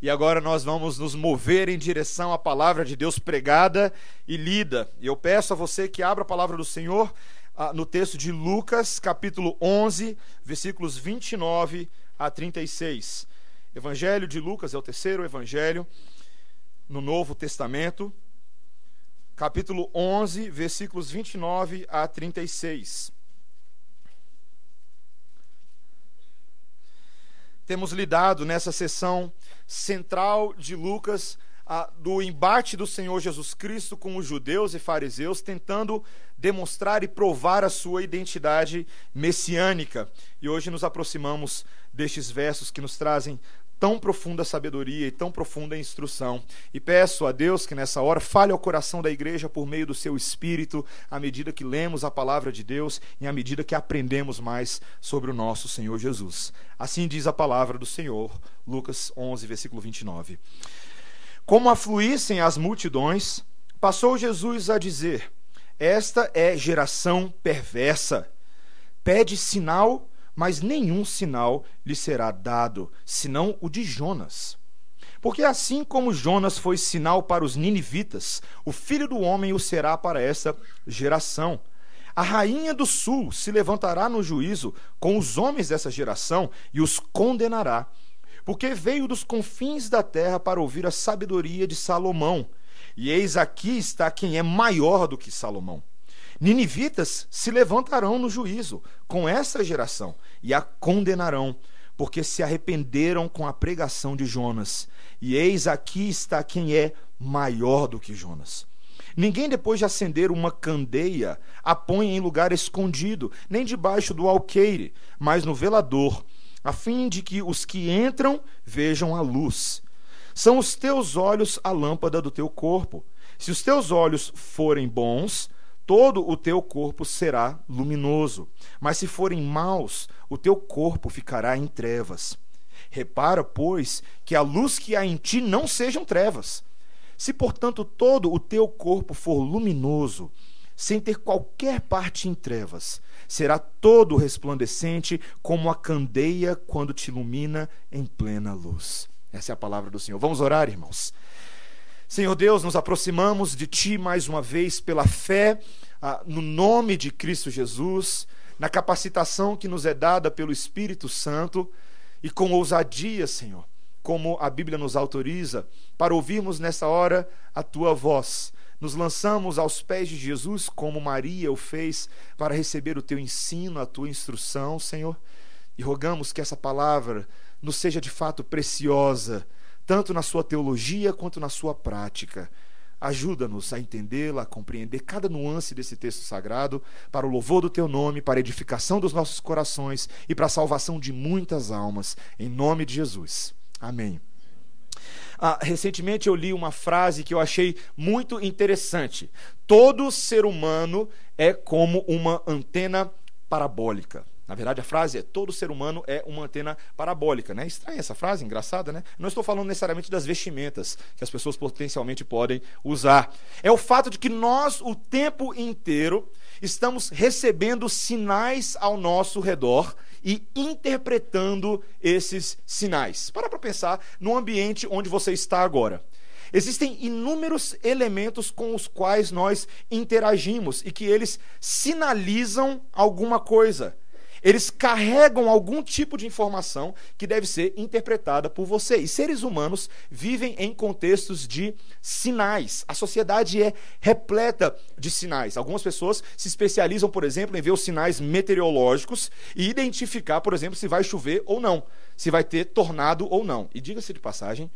E agora nós vamos nos mover em direção à palavra de Deus pregada e lida. E eu peço a você que abra a palavra do Senhor ah, no texto de Lucas, capítulo 11, versículos 29 a 36. Evangelho de Lucas é o terceiro evangelho no Novo Testamento, capítulo 11, versículos 29 a 36. Temos lidado nessa sessão central de Lucas do embate do Senhor Jesus Cristo com os judeus e fariseus, tentando demonstrar e provar a sua identidade messiânica. E hoje nos aproximamos destes versos que nos trazem tão profunda sabedoria e tão profunda instrução. E peço a Deus que nessa hora fale ao coração da igreja por meio do seu espírito, à medida que lemos a palavra de Deus e à medida que aprendemos mais sobre o nosso Senhor Jesus. Assim diz a palavra do Senhor, Lucas 11, versículo 29. Como afluíssem as multidões, passou Jesus a dizer: Esta é geração perversa. Pede sinal mas nenhum sinal lhe será dado, senão o de Jonas. Porque assim como Jonas foi sinal para os ninivitas, o filho do homem o será para essa geração. A rainha do sul se levantará no juízo com os homens dessa geração e os condenará, porque veio dos confins da terra para ouvir a sabedoria de Salomão. E eis aqui está quem é maior do que Salomão. Ninivitas se levantarão no juízo com essa geração e a condenarão, porque se arrependeram com a pregação de Jonas. E eis aqui está quem é maior do que Jonas. Ninguém, depois de acender uma candeia, a põe em lugar escondido, nem debaixo do alqueire, mas no velador, a fim de que os que entram vejam a luz. São os teus olhos a lâmpada do teu corpo. Se os teus olhos forem bons, todo o teu corpo será luminoso. Mas se forem maus, o teu corpo ficará em trevas. Repara, pois, que a luz que há em ti não sejam trevas. Se, portanto, todo o teu corpo for luminoso, sem ter qualquer parte em trevas, será todo resplandecente como a candeia quando te ilumina em plena luz. Essa é a palavra do Senhor. Vamos orar, irmãos. Senhor Deus, nos aproximamos de Ti mais uma vez pela fé ah, no nome de Cristo Jesus, na capacitação que nos é dada pelo Espírito Santo e com ousadia, Senhor, como a Bíblia nos autoriza, para ouvirmos nessa hora a Tua voz. Nos lançamos aos pés de Jesus, como Maria o fez, para receber o Teu ensino, a Tua instrução, Senhor, e rogamos que essa palavra nos seja de fato preciosa tanto na sua teologia quanto na sua prática. Ajuda-nos a entendê-la, a compreender cada nuance desse texto sagrado, para o louvor do teu nome, para a edificação dos nossos corações e para a salvação de muitas almas, em nome de Jesus. Amém. Ah, recentemente eu li uma frase que eu achei muito interessante. Todo ser humano é como uma antena parabólica. Na verdade, a frase é: todo ser humano é uma antena parabólica. Né? Estranha essa frase, engraçada, né? Não estou falando necessariamente das vestimentas que as pessoas potencialmente podem usar. É o fato de que nós, o tempo inteiro, estamos recebendo sinais ao nosso redor e interpretando esses sinais. Para para pensar no ambiente onde você está agora. Existem inúmeros elementos com os quais nós interagimos e que eles sinalizam alguma coisa eles carregam algum tipo de informação que deve ser interpretada por você. E seres humanos vivem em contextos de sinais. A sociedade é repleta de sinais. Algumas pessoas se especializam, por exemplo, em ver os sinais meteorológicos e identificar, por exemplo, se vai chover ou não, se vai ter tornado ou não. E diga-se de passagem,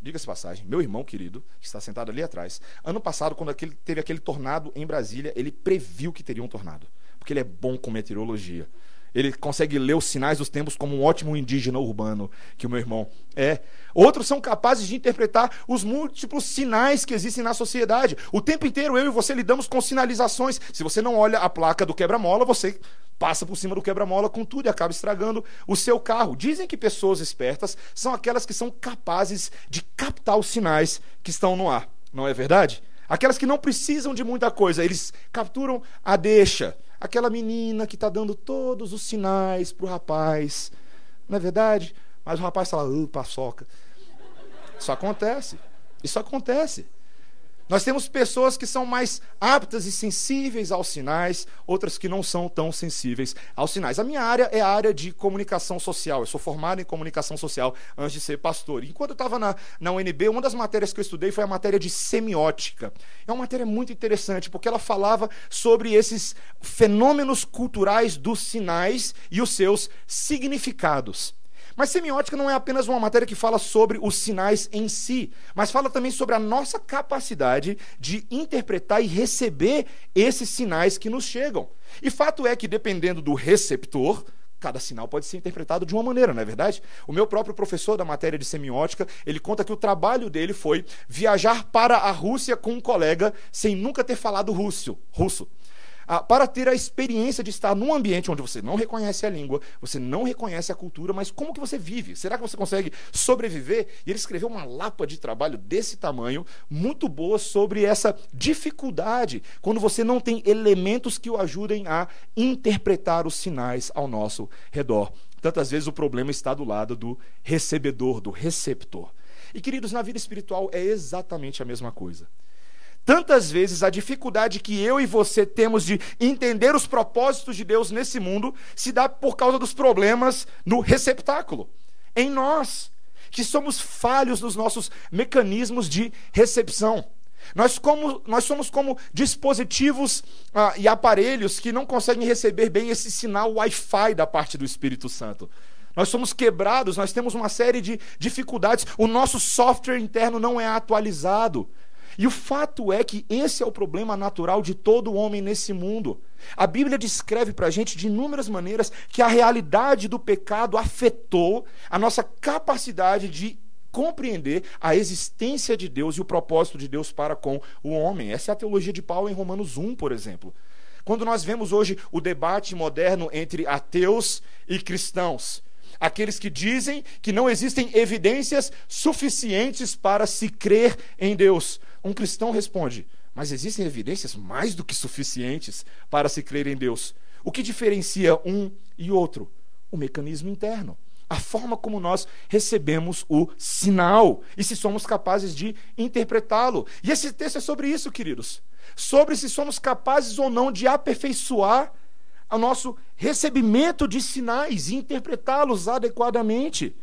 diga-se passagem, meu irmão querido, que está sentado ali atrás, ano passado, quando aquele, teve aquele tornado em Brasília, ele previu que teria um tornado, porque ele é bom com meteorologia. Ele consegue ler os sinais dos tempos como um ótimo indígena urbano, que o meu irmão é. Outros são capazes de interpretar os múltiplos sinais que existem na sociedade. O tempo inteiro eu e você lidamos com sinalizações. Se você não olha a placa do quebra-mola, você passa por cima do quebra-mola com tudo e acaba estragando o seu carro. Dizem que pessoas espertas são aquelas que são capazes de captar os sinais que estão no ar. Não é verdade? Aquelas que não precisam de muita coisa, eles capturam a deixa aquela menina que está dando todos os sinais para o rapaz. Não é verdade? Mas o rapaz fala, uh, paçoca. Isso acontece. Isso acontece. Nós temos pessoas que são mais aptas e sensíveis aos sinais, outras que não são tão sensíveis aos sinais. A minha área é a área de comunicação social. Eu sou formado em comunicação social antes de ser pastor. Enquanto eu estava na, na UNB, uma das matérias que eu estudei foi a matéria de semiótica. É uma matéria muito interessante, porque ela falava sobre esses fenômenos culturais dos sinais e os seus significados. Mas semiótica não é apenas uma matéria que fala sobre os sinais em si, mas fala também sobre a nossa capacidade de interpretar e receber esses sinais que nos chegam. E fato é que, dependendo do receptor, cada sinal pode ser interpretado de uma maneira, não é verdade? O meu próprio professor da matéria de semiótica, ele conta que o trabalho dele foi viajar para a Rússia com um colega sem nunca ter falado russo. russo ah, para ter a experiência de estar num ambiente onde você não reconhece a língua, você não reconhece a cultura, mas como que você vive? Será que você consegue sobreviver? E ele escreveu uma lapa de trabalho desse tamanho, muito boa, sobre essa dificuldade, quando você não tem elementos que o ajudem a interpretar os sinais ao nosso redor. Tantas vezes o problema está do lado do recebedor, do receptor. E queridos, na vida espiritual é exatamente a mesma coisa. Tantas vezes a dificuldade que eu e você temos de entender os propósitos de Deus nesse mundo se dá por causa dos problemas no receptáculo, em nós, que somos falhos nos nossos mecanismos de recepção. Nós, como, nós somos como dispositivos ah, e aparelhos que não conseguem receber bem esse sinal Wi-Fi da parte do Espírito Santo. Nós somos quebrados, nós temos uma série de dificuldades, o nosso software interno não é atualizado. E o fato é que esse é o problema natural de todo homem nesse mundo. A Bíblia descreve para a gente de inúmeras maneiras que a realidade do pecado afetou a nossa capacidade de compreender a existência de Deus e o propósito de Deus para com o homem. Essa é a teologia de Paulo em Romanos 1, por exemplo. Quando nós vemos hoje o debate moderno entre ateus e cristãos, aqueles que dizem que não existem evidências suficientes para se crer em Deus. Um cristão responde: Mas existem evidências mais do que suficientes para se crer em Deus. O que diferencia um e outro? O mecanismo interno. A forma como nós recebemos o sinal e se somos capazes de interpretá-lo. E esse texto é sobre isso, queridos. Sobre se somos capazes ou não de aperfeiçoar o nosso recebimento de sinais e interpretá-los adequadamente.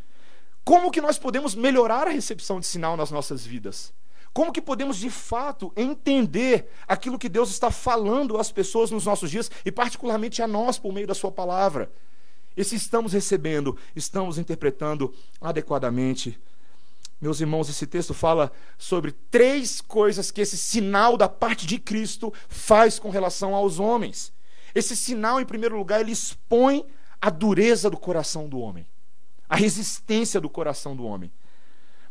Como que nós podemos melhorar a recepção de sinal nas nossas vidas? Como que podemos de fato entender aquilo que Deus está falando às pessoas nos nossos dias e particularmente a nós por meio da sua palavra? E se estamos recebendo, estamos interpretando adequadamente? Meus irmãos, esse texto fala sobre três coisas que esse sinal da parte de Cristo faz com relação aos homens. Esse sinal, em primeiro lugar, ele expõe a dureza do coração do homem, a resistência do coração do homem.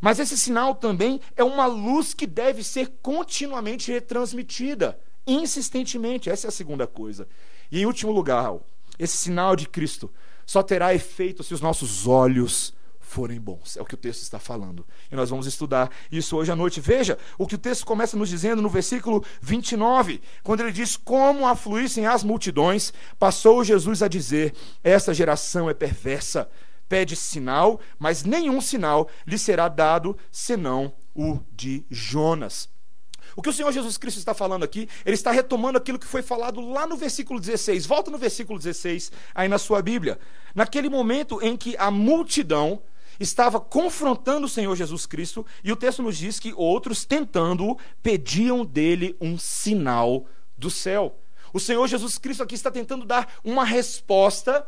Mas esse sinal também é uma luz que deve ser continuamente retransmitida, insistentemente. Essa é a segunda coisa. E em último lugar, esse sinal de Cristo só terá efeito se os nossos olhos forem bons. É o que o texto está falando. E nós vamos estudar isso hoje à noite. Veja o que o texto começa nos dizendo no versículo 29, quando ele diz: Como afluíssem as multidões, passou Jesus a dizer: Esta geração é perversa pede sinal, mas nenhum sinal lhe será dado senão o de Jonas. O que o Senhor Jesus Cristo está falando aqui, ele está retomando aquilo que foi falado lá no versículo 16. Volta no versículo 16 aí na sua Bíblia. Naquele momento em que a multidão estava confrontando o Senhor Jesus Cristo, e o texto nos diz que outros, tentando-o, pediam dele um sinal do céu. O Senhor Jesus Cristo aqui está tentando dar uma resposta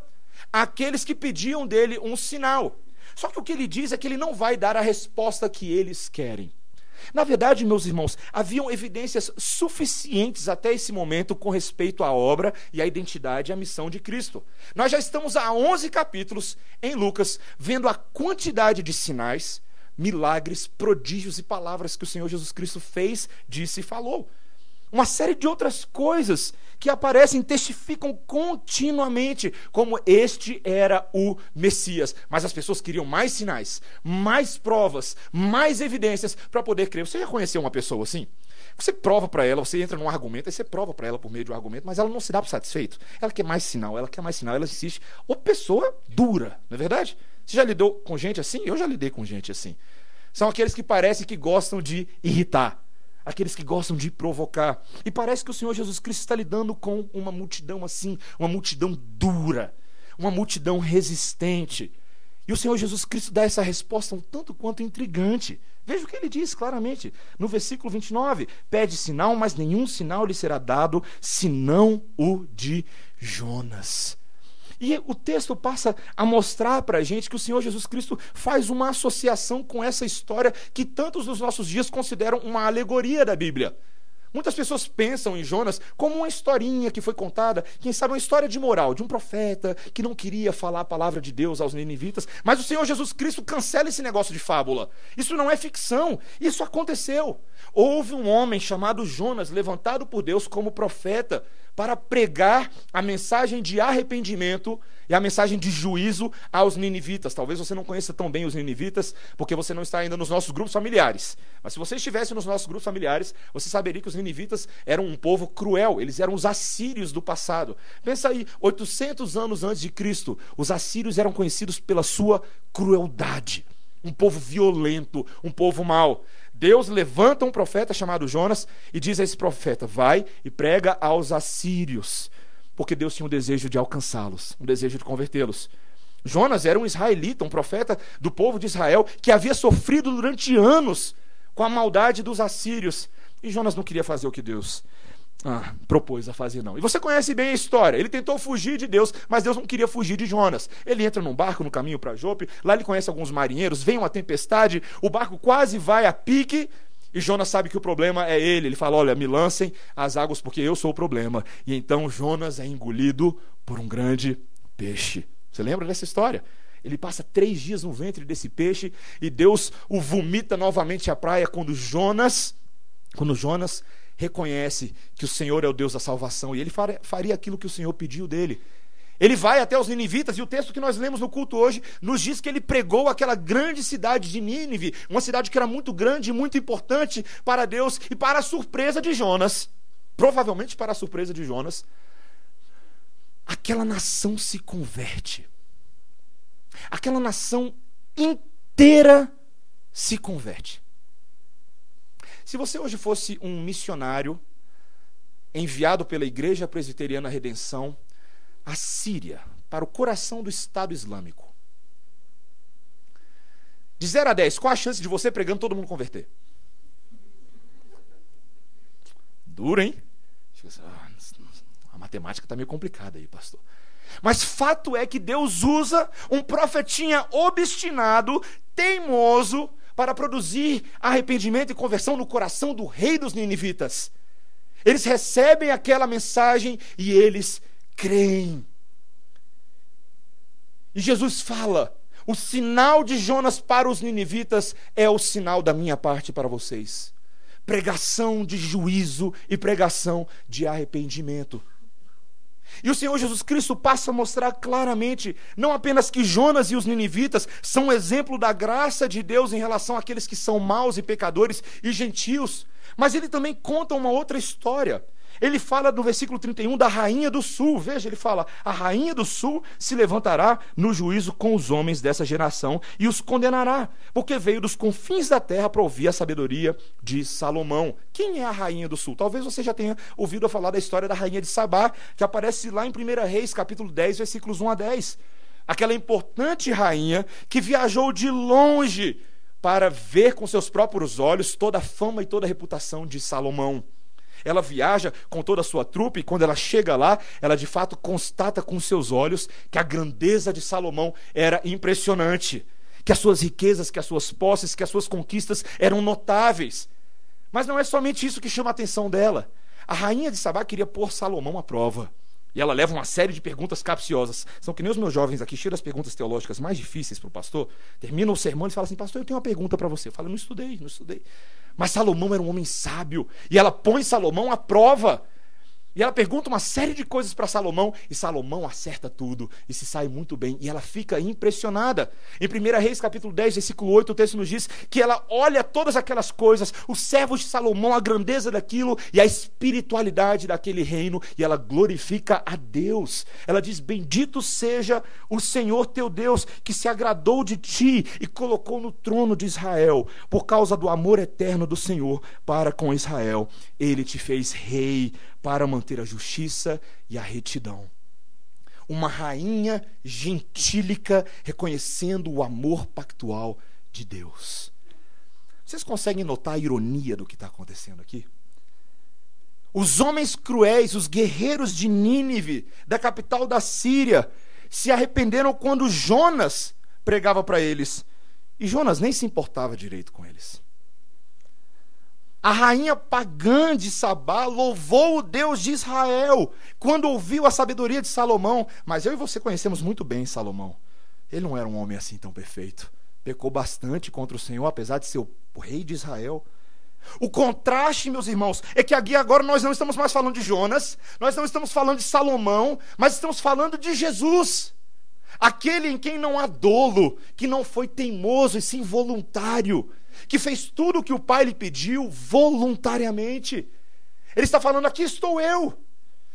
aqueles que pediam dele um sinal. Só que o que ele diz é que ele não vai dar a resposta que eles querem. Na verdade, meus irmãos, haviam evidências suficientes até esse momento com respeito à obra e à identidade e à missão de Cristo. Nós já estamos há 11 capítulos em Lucas, vendo a quantidade de sinais, milagres, prodígios e palavras que o Senhor Jesus Cristo fez, disse e falou. Uma série de outras coisas que aparecem testificam continuamente como este era o Messias. Mas as pessoas queriam mais sinais, mais provas, mais evidências para poder crer. Você já conheceu uma pessoa assim? Você prova para ela, você entra num argumento, aí você prova para ela por meio de um argumento, mas ela não se dá por satisfeito. Ela quer mais sinal, ela quer mais sinal, ela insiste. Ou pessoa dura, não é verdade? Você já lidou com gente assim? Eu já lidei com gente assim. São aqueles que parecem que gostam de irritar, aqueles que gostam de provocar. E parece que o Senhor Jesus Cristo está lidando com uma multidão assim, uma multidão dura, uma multidão resistente. E o Senhor Jesus Cristo dá essa resposta um tanto quanto intrigante. Veja o que ele diz claramente no versículo 29. Pede sinal, mas nenhum sinal lhe será dado, senão o de Jonas. E o texto passa a mostrar para a gente que o Senhor Jesus Cristo faz uma associação com essa história que tantos dos nossos dias consideram uma alegoria da Bíblia. Muitas pessoas pensam em Jonas como uma historinha que foi contada, quem sabe uma história de moral, de um profeta que não queria falar a palavra de Deus aos ninivitas, mas o Senhor Jesus Cristo cancela esse negócio de fábula. Isso não é ficção, isso aconteceu. Houve um homem chamado Jonas levantado por Deus como profeta para pregar a mensagem de arrependimento e a mensagem de juízo aos ninivitas. Talvez você não conheça tão bem os ninivitas, porque você não está ainda nos nossos grupos familiares. Mas se você estivesse nos nossos grupos familiares, você saberia que os ninivitas eram um povo cruel, eles eram os assírios do passado. Pensa aí, 800 anos antes de Cristo, os assírios eram conhecidos pela sua crueldade. Um povo violento, um povo mau. Deus levanta um profeta chamado Jonas e diz a esse profeta: Vai e prega aos assírios, porque Deus tinha um desejo de alcançá-los, um desejo de convertê-los. Jonas era um israelita, um profeta do povo de Israel que havia sofrido durante anos com a maldade dos assírios. E Jonas não queria fazer o que Deus ah, propôs a fazer, não. E você conhece bem a história. Ele tentou fugir de Deus, mas Deus não queria fugir de Jonas. Ele entra num barco no caminho para Jope, lá ele conhece alguns marinheiros, vem uma tempestade, o barco quase vai a pique. E Jonas sabe que o problema é ele. Ele fala: Olha, me lancem as águas porque eu sou o problema. E então Jonas é engolido por um grande peixe. Você lembra dessa história? Ele passa três dias no ventre desse peixe e Deus o vomita novamente à praia quando Jonas, quando Jonas reconhece que o Senhor é o Deus da salvação e ele faria aquilo que o Senhor pediu dele. Ele vai até os ninivitas, e o texto que nós lemos no culto hoje nos diz que ele pregou aquela grande cidade de Nínive, uma cidade que era muito grande e muito importante para Deus, e para a surpresa de Jonas, provavelmente para a surpresa de Jonas, aquela nação se converte. Aquela nação inteira se converte. Se você hoje fosse um missionário enviado pela Igreja Presbiteriana Redenção à Síria, para o coração do Estado Islâmico, de 0 a 10, qual a chance de você pregando todo mundo converter? Duro, hein? Ah, a matemática está meio complicada aí, pastor. Mas fato é que Deus usa um profetinha obstinado, teimoso, para produzir arrependimento e conversão no coração do rei dos ninivitas. Eles recebem aquela mensagem e eles creem. E Jesus fala: o sinal de Jonas para os ninivitas é o sinal da minha parte para vocês. Pregação de juízo e pregação de arrependimento. E o Senhor Jesus Cristo passa a mostrar claramente, não apenas que Jonas e os ninivitas são um exemplo da graça de Deus em relação àqueles que são maus e pecadores e gentios, mas ele também conta uma outra história. Ele fala no versículo 31 da rainha do sul. Veja, ele fala: A rainha do sul se levantará no juízo com os homens dessa geração e os condenará, porque veio dos confins da terra para ouvir a sabedoria de Salomão. Quem é a rainha do sul? Talvez você já tenha ouvido falar da história da rainha de Sabá, que aparece lá em 1 Reis, capítulo 10, versículos 1 a 10. Aquela importante rainha que viajou de longe para ver com seus próprios olhos toda a fama e toda a reputação de Salomão. Ela viaja com toda a sua trupe e quando ela chega lá, ela de fato constata com seus olhos que a grandeza de Salomão era impressionante, que as suas riquezas, que as suas posses, que as suas conquistas eram notáveis. Mas não é somente isso que chama a atenção dela. A rainha de Sabá queria pôr Salomão à prova. E ela leva uma série de perguntas capciosas. São que nem os meus jovens aqui, cheios das perguntas teológicas mais difíceis para o pastor. Termina o sermão e fala assim: Pastor, eu tenho uma pergunta para você. Eu falo: Não estudei, não estudei. Mas Salomão era um homem sábio. E ela põe Salomão à prova. E ela pergunta uma série de coisas para Salomão, e Salomão acerta tudo e se sai muito bem, e ela fica impressionada. Em 1 Reis, capítulo 10, versículo 8, o texto nos diz que ela olha todas aquelas coisas, os servos de Salomão, a grandeza daquilo e a espiritualidade daquele reino, e ela glorifica a Deus. Ela diz: Bendito seja o Senhor teu Deus, que se agradou de ti e colocou no trono de Israel, por causa do amor eterno do Senhor para com Israel. Ele te fez rei para manter a justiça e a retidão. Uma rainha gentílica reconhecendo o amor pactual de Deus. Vocês conseguem notar a ironia do que está acontecendo aqui? Os homens cruéis, os guerreiros de Nínive, da capital da Síria, se arrependeram quando Jonas pregava para eles. E Jonas nem se importava direito com eles. A rainha pagã de Sabá louvou o Deus de Israel quando ouviu a sabedoria de Salomão. Mas eu e você conhecemos muito bem Salomão. Ele não era um homem assim tão perfeito. Pecou bastante contra o Senhor, apesar de ser o rei de Israel. O contraste, meus irmãos, é que aqui agora nós não estamos mais falando de Jonas, nós não estamos falando de Salomão, mas estamos falando de Jesus. Aquele em quem não há dolo, que não foi teimoso e sim voluntário, que fez tudo o que o pai lhe pediu voluntariamente. Ele está falando: aqui estou eu.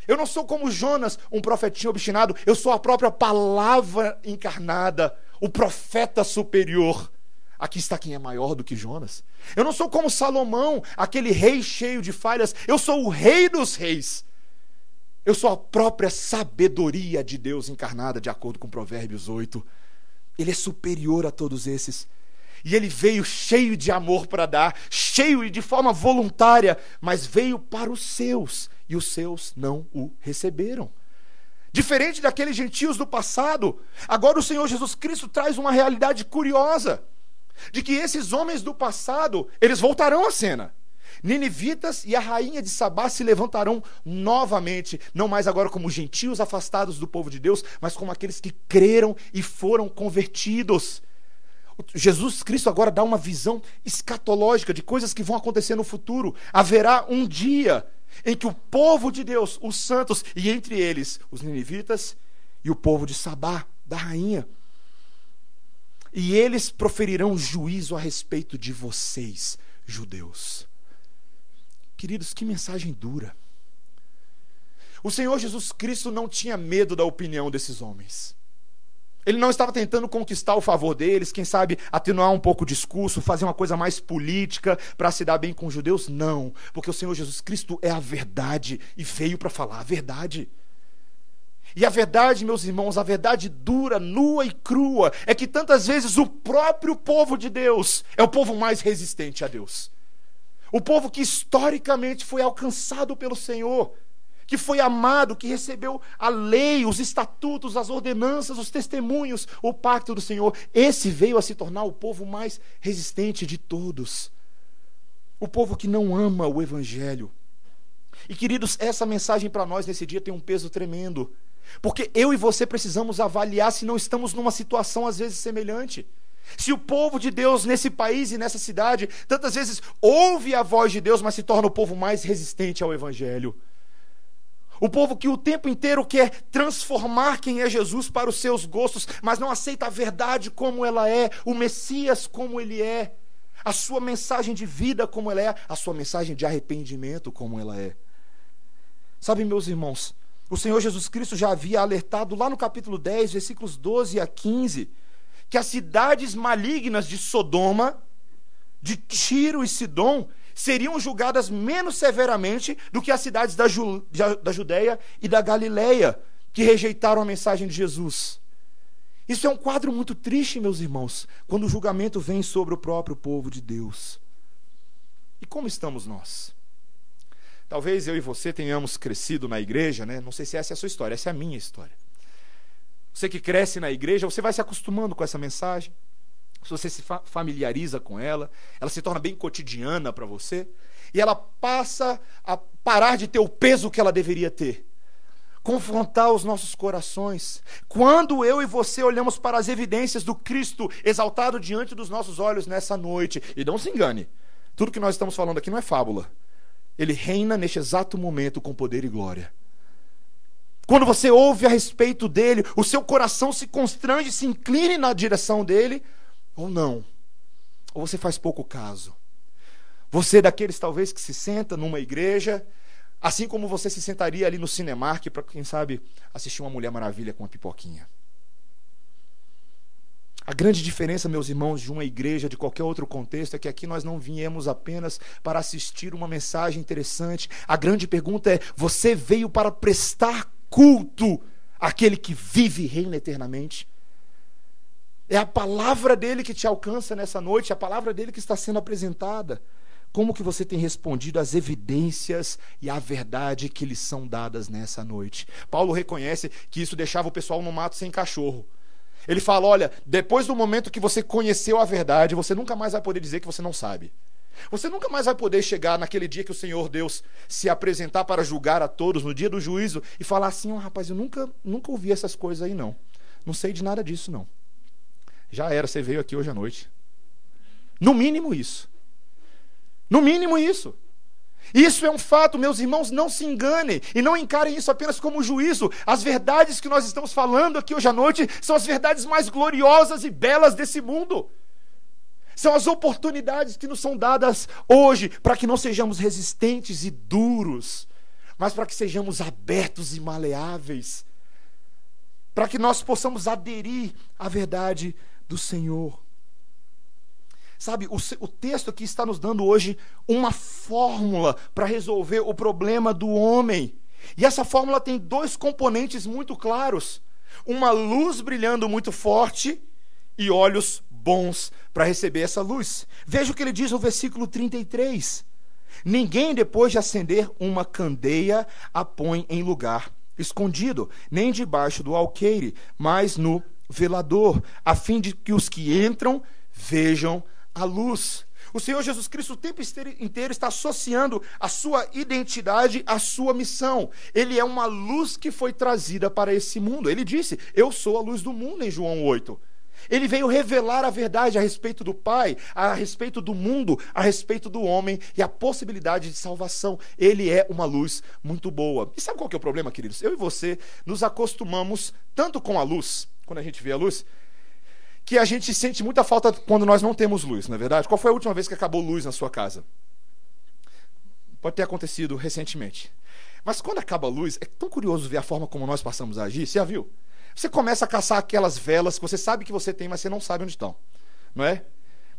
Eu não sou como Jonas, um profetinho obstinado, eu sou a própria palavra encarnada, o profeta superior. Aqui está quem é maior do que Jonas. Eu não sou como Salomão, aquele rei cheio de falhas, eu sou o rei dos reis. Eu sou a própria sabedoria de Deus encarnada, de acordo com Provérbios 8. Ele é superior a todos esses. E ele veio cheio de amor para dar, cheio e de forma voluntária, mas veio para os seus, e os seus não o receberam. Diferente daqueles gentios do passado, agora o Senhor Jesus Cristo traz uma realidade curiosa, de que esses homens do passado, eles voltarão à cena. Ninivitas e a rainha de Sabá se levantarão novamente, não mais agora como gentios afastados do povo de Deus, mas como aqueles que creram e foram convertidos. Jesus Cristo agora dá uma visão escatológica de coisas que vão acontecer no futuro. Haverá um dia em que o povo de Deus, os santos, e entre eles os ninivitas e o povo de Sabá, da rainha, e eles proferirão juízo a respeito de vocês, judeus. Queridos, que mensagem dura. O Senhor Jesus Cristo não tinha medo da opinião desses homens. Ele não estava tentando conquistar o favor deles, quem sabe atenuar um pouco o discurso, fazer uma coisa mais política para se dar bem com os judeus. Não, porque o Senhor Jesus Cristo é a verdade e veio para falar a verdade. E a verdade, meus irmãos, a verdade dura, nua e crua, é que tantas vezes o próprio povo de Deus é o povo mais resistente a Deus. O povo que historicamente foi alcançado pelo Senhor que foi amado, que recebeu a lei, os estatutos, as ordenanças, os testemunhos, o pacto do Senhor. Esse veio a se tornar o povo mais resistente de todos. O povo que não ama o Evangelho. E queridos, essa mensagem para nós nesse dia tem um peso tremendo. Porque eu e você precisamos avaliar se não estamos numa situação às vezes semelhante. Se o povo de Deus nesse país e nessa cidade tantas vezes ouve a voz de Deus, mas se torna o povo mais resistente ao Evangelho. O povo que o tempo inteiro quer transformar quem é Jesus para os seus gostos, mas não aceita a verdade como ela é, o Messias como ele é, a sua mensagem de vida como ela é, a sua mensagem de arrependimento como ela é. Sabe, meus irmãos, o Senhor Jesus Cristo já havia alertado lá no capítulo 10, versículos 12 a 15, que as cidades malignas de Sodoma, de Tiro e Sidom, seriam julgadas menos severamente do que as cidades da, Ju, da Judéia e da Galileia, que rejeitaram a mensagem de Jesus. Isso é um quadro muito triste, meus irmãos, quando o julgamento vem sobre o próprio povo de Deus. E como estamos nós? Talvez eu e você tenhamos crescido na igreja, né? Não sei se essa é a sua história, essa é a minha história. Você que cresce na igreja, você vai se acostumando com essa mensagem se você se fa familiariza com ela, ela se torna bem cotidiana para você, e ela passa a parar de ter o peso que ela deveria ter. Confrontar os nossos corações. Quando eu e você olhamos para as evidências do Cristo exaltado diante dos nossos olhos nessa noite, e não se engane, tudo que nós estamos falando aqui não é fábula. ele reina neste exato momento com poder e glória. Quando você ouve a respeito dele, o seu coração se constrange, se incline na direção dele, ou não. Ou você faz pouco caso. Você é daqueles talvez que se senta numa igreja, assim como você se sentaria ali no Cinemark para, quem sabe, assistir uma Mulher Maravilha com uma pipoquinha. A grande diferença, meus irmãos, de uma igreja, de qualquer outro contexto, é que aqui nós não viemos apenas para assistir uma mensagem interessante. A grande pergunta é: você veio para prestar culto àquele que vive e reina eternamente? É a palavra dele que te alcança nessa noite, é a palavra dele que está sendo apresentada. Como que você tem respondido às evidências e à verdade que lhes são dadas nessa noite? Paulo reconhece que isso deixava o pessoal no mato sem cachorro. Ele fala: olha, depois do momento que você conheceu a verdade, você nunca mais vai poder dizer que você não sabe. Você nunca mais vai poder chegar naquele dia que o Senhor Deus se apresentar para julgar a todos, no dia do juízo, e falar assim: oh, rapaz, eu nunca, nunca ouvi essas coisas aí, não. Não sei de nada disso, não. Já era, você veio aqui hoje à noite. No mínimo isso. No mínimo isso. Isso é um fato, meus irmãos, não se enganem e não encarem isso apenas como juízo. As verdades que nós estamos falando aqui hoje à noite são as verdades mais gloriosas e belas desse mundo. São as oportunidades que nos são dadas hoje para que não sejamos resistentes e duros, mas para que sejamos abertos e maleáveis, para que nós possamos aderir à verdade do Senhor. Sabe, o, o texto aqui está nos dando hoje uma fórmula para resolver o problema do homem. E essa fórmula tem dois componentes muito claros: uma luz brilhando muito forte e olhos bons para receber essa luz. Veja o que ele diz no versículo 33. Ninguém, depois de acender uma candeia, a põe em lugar escondido, nem debaixo do alqueire, mas no velador, a fim de que os que entram vejam a luz. O Senhor Jesus Cristo o tempo inteiro está associando a sua identidade à sua missão. Ele é uma luz que foi trazida para esse mundo. Ele disse: Eu sou a luz do mundo, em João 8. Ele veio revelar a verdade a respeito do Pai, a respeito do mundo, a respeito do homem e a possibilidade de salvação. Ele é uma luz muito boa. E sabe qual que é o problema, queridos? Eu e você nos acostumamos tanto com a luz, quando a gente vê a luz, que a gente sente muita falta quando nós não temos luz, não é verdade? Qual foi a última vez que acabou luz na sua casa? Pode ter acontecido recentemente. Mas quando acaba a luz, é tão curioso ver a forma como nós passamos a agir. Você já viu? Você começa a caçar aquelas velas que você sabe que você tem, mas você não sabe onde estão. Não é?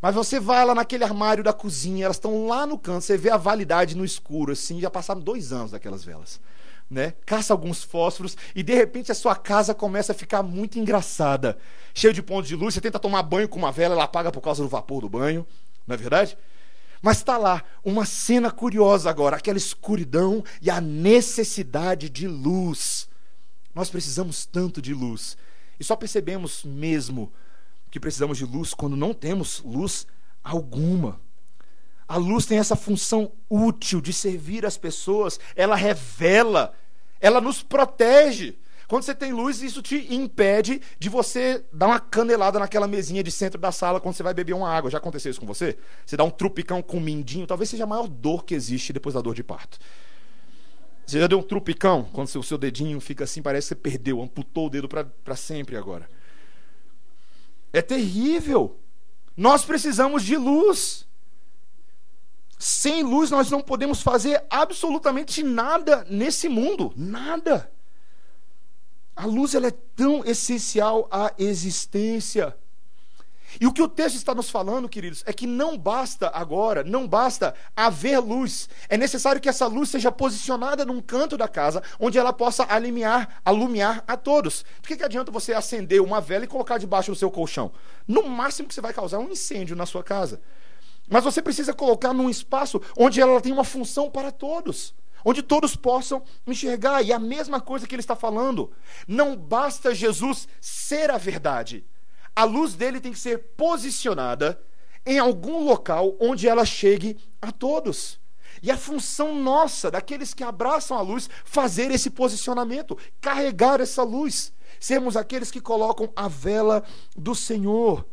Mas você vai lá naquele armário da cozinha, elas estão lá no canto, você vê a validade no escuro, assim, já passaram dois anos daquelas velas né? Caça alguns fósforos e de repente a sua casa começa a ficar muito engraçada, cheio de pontos de luz. Você tenta tomar banho com uma vela, ela apaga por causa do vapor do banho, não é verdade? Mas está lá uma cena curiosa agora, aquela escuridão e a necessidade de luz. Nós precisamos tanto de luz e só percebemos mesmo que precisamos de luz quando não temos luz alguma. A luz tem essa função útil de servir as pessoas, ela revela, ela nos protege. Quando você tem luz, isso te impede de você dar uma canelada naquela mesinha de centro da sala quando você vai beber uma água. Já aconteceu isso com você? Você dá um trupicão com um mindinho, talvez seja a maior dor que existe depois da dor de parto. Você já deu um trupicão quando o seu dedinho fica assim, parece que você perdeu, amputou o dedo para sempre agora. É terrível. Nós precisamos de luz. Sem luz nós não podemos fazer absolutamente nada nesse mundo, nada. A luz ela é tão essencial à existência. E o que o texto está nos falando, queridos, é que não basta agora, não basta haver luz. É necessário que essa luz seja posicionada num canto da casa, onde ela possa alumiar, alumiar a todos. Por que, que adianta você acender uma vela e colocar debaixo do seu colchão? No máximo que você vai causar um incêndio na sua casa. Mas você precisa colocar num espaço onde ela tem uma função para todos. Onde todos possam enxergar. E a mesma coisa que ele está falando. Não basta Jesus ser a verdade. A luz dele tem que ser posicionada em algum local onde ela chegue a todos. E a função nossa, daqueles que abraçam a luz, fazer esse posicionamento, carregar essa luz, sermos aqueles que colocam a vela do Senhor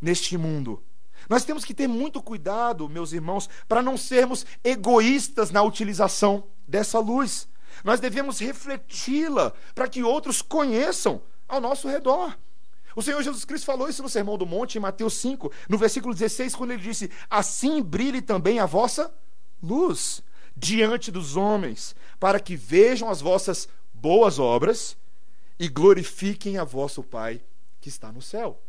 neste mundo. Nós temos que ter muito cuidado, meus irmãos, para não sermos egoístas na utilização dessa luz. Nós devemos refleti-la para que outros conheçam ao nosso redor. O Senhor Jesus Cristo falou isso no Sermão do Monte, em Mateus 5, no versículo 16, quando ele disse: Assim brilhe também a vossa luz diante dos homens, para que vejam as vossas boas obras e glorifiquem a vosso Pai que está no céu.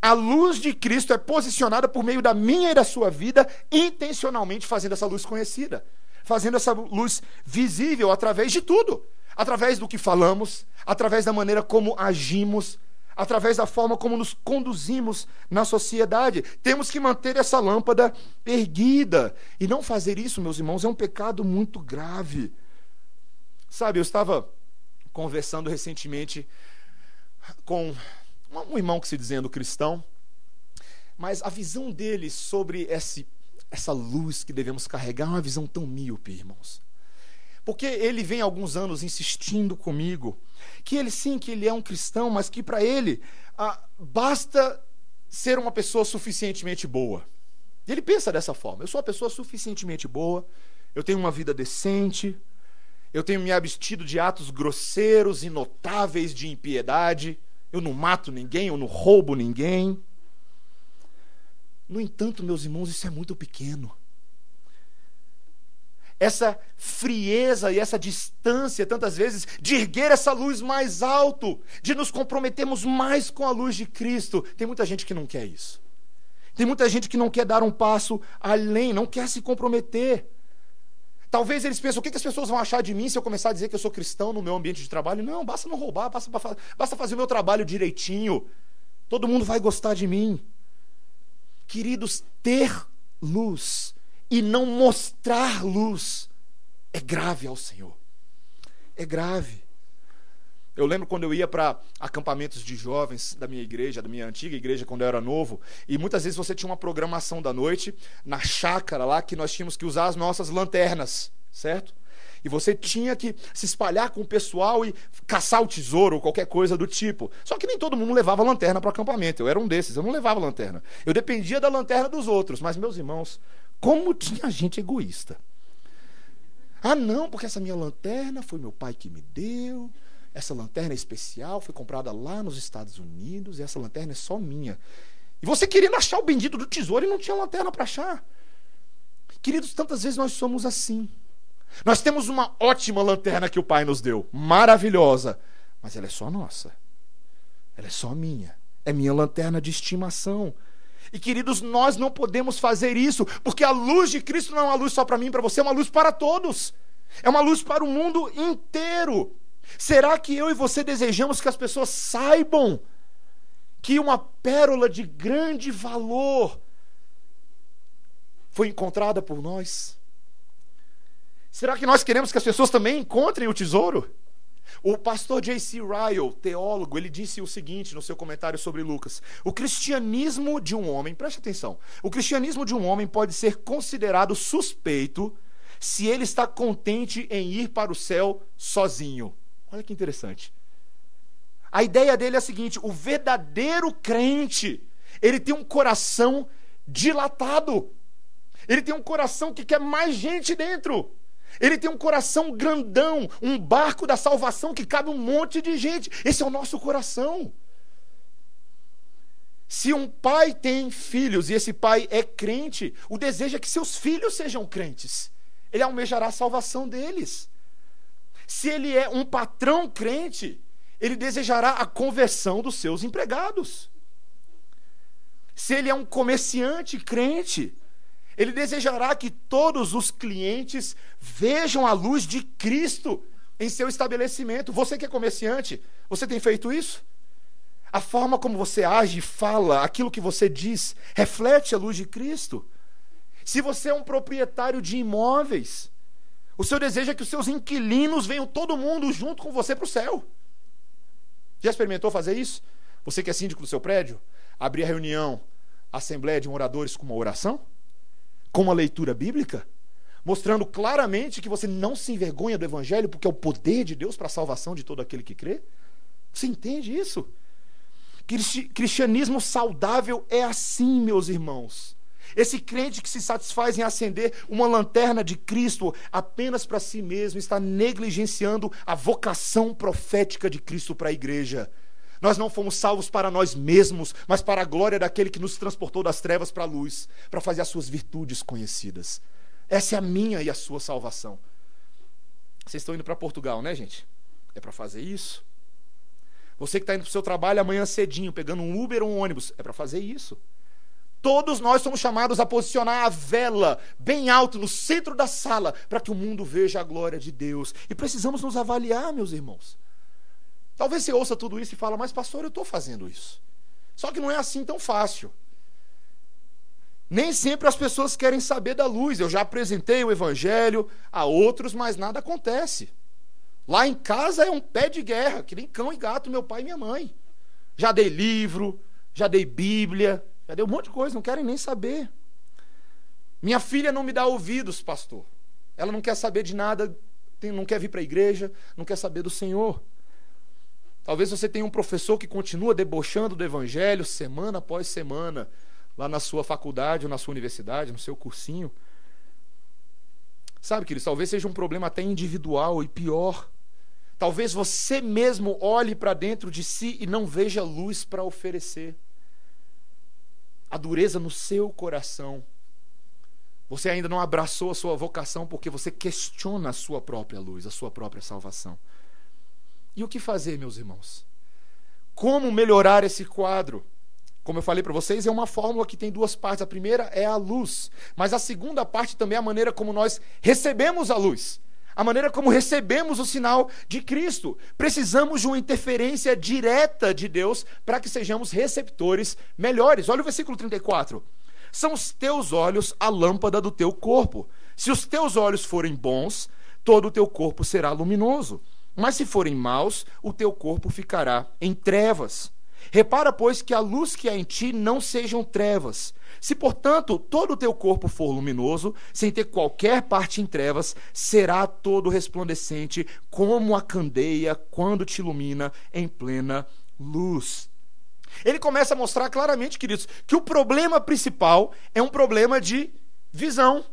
A luz de Cristo é posicionada por meio da minha e da sua vida, intencionalmente fazendo essa luz conhecida, fazendo essa luz visível através de tudo, através do que falamos, através da maneira como agimos, através da forma como nos conduzimos na sociedade. Temos que manter essa lâmpada erguida. E não fazer isso, meus irmãos, é um pecado muito grave. Sabe, eu estava conversando recentemente com um irmão que se dizendo cristão, mas a visão dele sobre esse, essa luz que devemos carregar é uma visão tão míope, irmãos. Porque ele vem alguns anos insistindo comigo que ele sim, que ele é um cristão, mas que para ele ah, basta ser uma pessoa suficientemente boa. Ele pensa dessa forma: eu sou uma pessoa suficientemente boa, eu tenho uma vida decente, eu tenho me abstido de atos grosseiros e notáveis de impiedade, eu não mato ninguém, eu não roubo ninguém. No entanto, meus irmãos, isso é muito pequeno essa frieza e essa distância, tantas vezes, de erguer essa luz mais alto, de nos comprometermos mais com a luz de Cristo. Tem muita gente que não quer isso. Tem muita gente que não quer dar um passo além, não quer se comprometer. Talvez eles pensem: o que as pessoas vão achar de mim se eu começar a dizer que eu sou cristão no meu ambiente de trabalho? Não, basta não roubar, basta, basta fazer o meu trabalho direitinho. Todo mundo vai gostar de mim. Queridos, ter luz e não mostrar luz é grave ao Senhor. É grave. Eu lembro quando eu ia para acampamentos de jovens da minha igreja, da minha antiga igreja, quando eu era novo, e muitas vezes você tinha uma programação da noite na chácara lá que nós tínhamos que usar as nossas lanternas, certo? E você tinha que se espalhar com o pessoal e caçar o tesouro ou qualquer coisa do tipo. Só que nem todo mundo levava lanterna para o acampamento. Eu era um desses, eu não levava lanterna. Eu dependia da lanterna dos outros. Mas, meus irmãos, como tinha gente egoísta. Ah, não, porque essa minha lanterna foi meu pai que me deu. Essa lanterna é especial, foi comprada lá nos Estados Unidos, e essa lanterna é só minha. E você querendo achar o bendito do tesouro e não tinha lanterna para achar. Queridos, tantas vezes nós somos assim. Nós temos uma ótima lanterna que o Pai nos deu, maravilhosa, mas ela é só nossa. Ela é só minha. É minha lanterna de estimação. E queridos, nós não podemos fazer isso, porque a luz de Cristo não é uma luz só para mim para você, é uma luz para todos. É uma luz para o mundo inteiro. Será que eu e você desejamos que as pessoas saibam que uma pérola de grande valor foi encontrada por nós? Será que nós queremos que as pessoas também encontrem o tesouro? O pastor J.C. Ryle, teólogo, ele disse o seguinte no seu comentário sobre Lucas: O cristianismo de um homem, preste atenção, o cristianismo de um homem pode ser considerado suspeito se ele está contente em ir para o céu sozinho. Olha que interessante. A ideia dele é a seguinte: o verdadeiro crente, ele tem um coração dilatado. Ele tem um coração que quer mais gente dentro. Ele tem um coração grandão, um barco da salvação que cabe um monte de gente. Esse é o nosso coração. Se um pai tem filhos e esse pai é crente, o desejo é que seus filhos sejam crentes. Ele almejará a salvação deles. Se ele é um patrão crente, ele desejará a conversão dos seus empregados. Se ele é um comerciante crente, ele desejará que todos os clientes vejam a luz de Cristo em seu estabelecimento. Você que é comerciante, você tem feito isso? A forma como você age, fala, aquilo que você diz, reflete a luz de Cristo. Se você é um proprietário de imóveis, o seu desejo é que os seus inquilinos venham todo mundo junto com você para o céu. Já experimentou fazer isso? Você que é síndico do seu prédio, abrir a reunião, a assembleia de moradores com uma oração? com uma leitura bíblica, mostrando claramente que você não se envergonha do Evangelho, porque é o poder de Deus para a salvação de todo aquele que crê? Você entende isso? Cristianismo saudável é assim, meus irmãos. Esse crente que se satisfaz em acender uma lanterna de Cristo apenas para si mesmo está negligenciando a vocação profética de Cristo para a igreja. Nós não fomos salvos para nós mesmos, mas para a glória daquele que nos transportou das trevas para a luz, para fazer as suas virtudes conhecidas. Essa é a minha e a sua salvação. Vocês estão indo para Portugal, né, gente? É para fazer isso. Você que está indo para o seu trabalho amanhã cedinho, pegando um Uber ou um ônibus, é para fazer isso. Todos nós somos chamados a posicionar a vela bem alto no centro da sala para que o mundo veja a glória de Deus. E precisamos nos avaliar, meus irmãos. Talvez você ouça tudo isso e fala, mas pastor, eu estou fazendo isso. Só que não é assim tão fácil. Nem sempre as pessoas querem saber da luz. Eu já apresentei o evangelho a outros, mas nada acontece. Lá em casa é um pé de guerra, que nem cão e gato, meu pai e minha mãe. Já dei livro, já dei Bíblia, já dei um monte de coisa, não querem nem saber. Minha filha não me dá ouvidos, pastor. Ela não quer saber de nada, não quer vir para a igreja, não quer saber do Senhor. Talvez você tenha um professor que continua debochando do evangelho semana após semana, lá na sua faculdade ou na sua universidade, no seu cursinho. Sabe, queridos, talvez seja um problema até individual e pior. Talvez você mesmo olhe para dentro de si e não veja luz para oferecer. A dureza no seu coração. Você ainda não abraçou a sua vocação porque você questiona a sua própria luz, a sua própria salvação. E o que fazer, meus irmãos? Como melhorar esse quadro? Como eu falei para vocês, é uma fórmula que tem duas partes. A primeira é a luz, mas a segunda parte também é a maneira como nós recebemos a luz. A maneira como recebemos o sinal de Cristo. Precisamos de uma interferência direta de Deus para que sejamos receptores melhores. Olha o versículo 34. São os teus olhos a lâmpada do teu corpo. Se os teus olhos forem bons, todo o teu corpo será luminoso. Mas se forem maus, o teu corpo ficará em trevas. Repara, pois, que a luz que há em ti não sejam trevas. Se, portanto, todo o teu corpo for luminoso, sem ter qualquer parte em trevas, será todo resplandecente, como a candeia quando te ilumina em plena luz. Ele começa a mostrar claramente, queridos, que o problema principal é um problema de visão,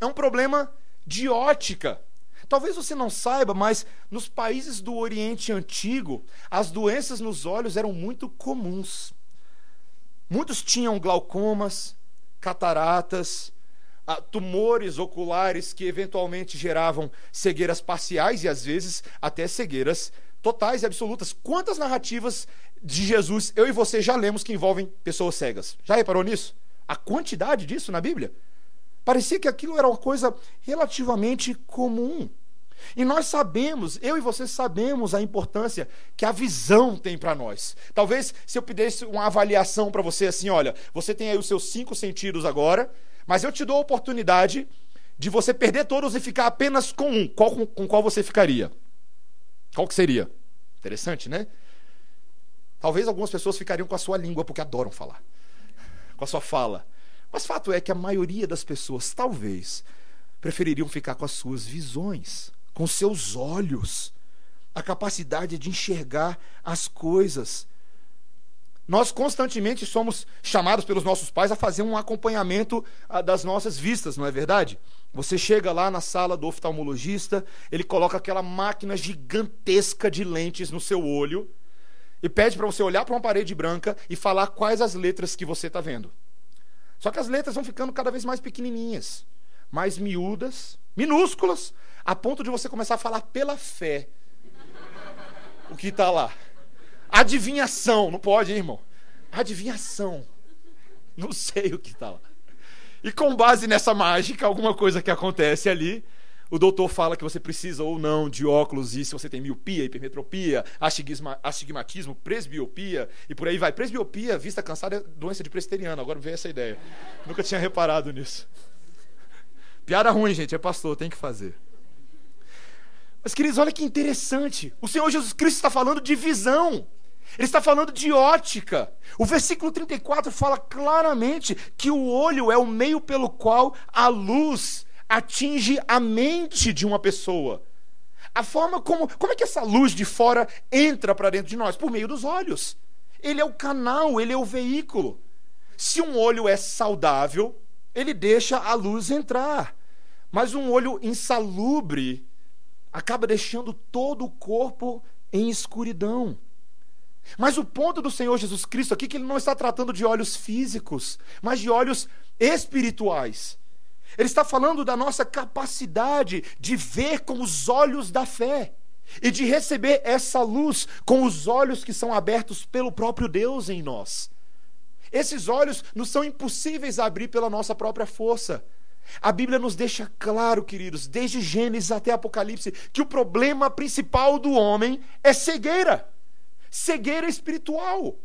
é um problema de ótica. Talvez você não saiba, mas nos países do Oriente Antigo, as doenças nos olhos eram muito comuns. Muitos tinham glaucomas, cataratas, ah, tumores oculares que eventualmente geravam cegueiras parciais e às vezes até cegueiras totais e absolutas. Quantas narrativas de Jesus eu e você já lemos que envolvem pessoas cegas? Já reparou nisso? A quantidade disso na Bíblia? Parecia que aquilo era uma coisa relativamente comum. E nós sabemos, eu e você sabemos a importância que a visão tem para nós. Talvez se eu pedisse uma avaliação para você assim, olha, você tem aí os seus cinco sentidos agora, mas eu te dou a oportunidade de você perder todos e ficar apenas com um. Qual, com, com qual você ficaria? Qual que seria? Interessante, né? Talvez algumas pessoas ficariam com a sua língua, porque adoram falar. Com a sua fala. Mas fato é que a maioria das pessoas, talvez, prefeririam ficar com as suas visões, com seus olhos, a capacidade de enxergar as coisas. Nós constantemente somos chamados pelos nossos pais a fazer um acompanhamento ah, das nossas vistas, não é verdade? Você chega lá na sala do oftalmologista, ele coloca aquela máquina gigantesca de lentes no seu olho e pede para você olhar para uma parede branca e falar quais as letras que você está vendo. Só que as letras vão ficando cada vez mais pequenininhas, mais miúdas, minúsculas, a ponto de você começar a falar pela fé o que está lá. Adivinhação, não pode, hein, irmão? Adivinhação. Não sei o que está lá. E com base nessa mágica, alguma coisa que acontece ali, o doutor fala que você precisa ou não de óculos e se você tem miopia, hipermetropia, astigmatismo, presbiopia e por aí vai. Presbiopia, vista cansada, é doença de presteriano. Agora veio essa ideia. Nunca tinha reparado nisso. Piada ruim, gente, é pastor, tem que fazer. Mas, queridos, olha que interessante. O Senhor Jesus Cristo está falando de visão. Ele está falando de ótica. O versículo 34 fala claramente que o olho é o meio pelo qual a luz atinge a mente de uma pessoa. A forma como. Como é que essa luz de fora entra para dentro de nós? Por meio dos olhos. ele é o canal, ele é o veículo. Se um olho é saudável, ele deixa a luz entrar. Mas um olho insalubre acaba deixando todo o corpo em escuridão. Mas o ponto do Senhor Jesus Cristo aqui é que ele não está tratando de olhos físicos, mas de olhos espirituais. Ele está falando da nossa capacidade de ver com os olhos da fé e de receber essa luz com os olhos que são abertos pelo próprio Deus em nós. Esses olhos não são impossíveis abrir pela nossa própria força. A Bíblia nos deixa claro, queridos, desde Gênesis até Apocalipse, que o problema principal do homem é cegueira cegueira espiritual.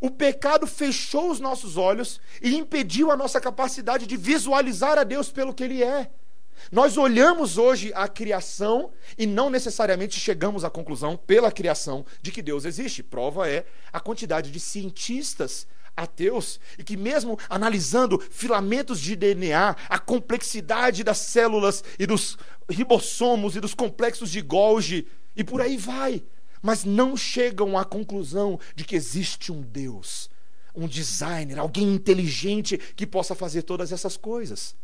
O pecado fechou os nossos olhos e impediu a nossa capacidade de visualizar a Deus pelo que Ele é. Nós olhamos hoje a criação e não necessariamente chegamos à conclusão, pela criação, de que Deus existe. Prova é a quantidade de cientistas ateus e que, mesmo analisando filamentos de DNA, a complexidade das células e dos ribossomos e dos complexos de Golgi, e por aí vai, mas não chegam à conclusão de que existe um Deus, um designer, alguém inteligente que possa fazer todas essas coisas.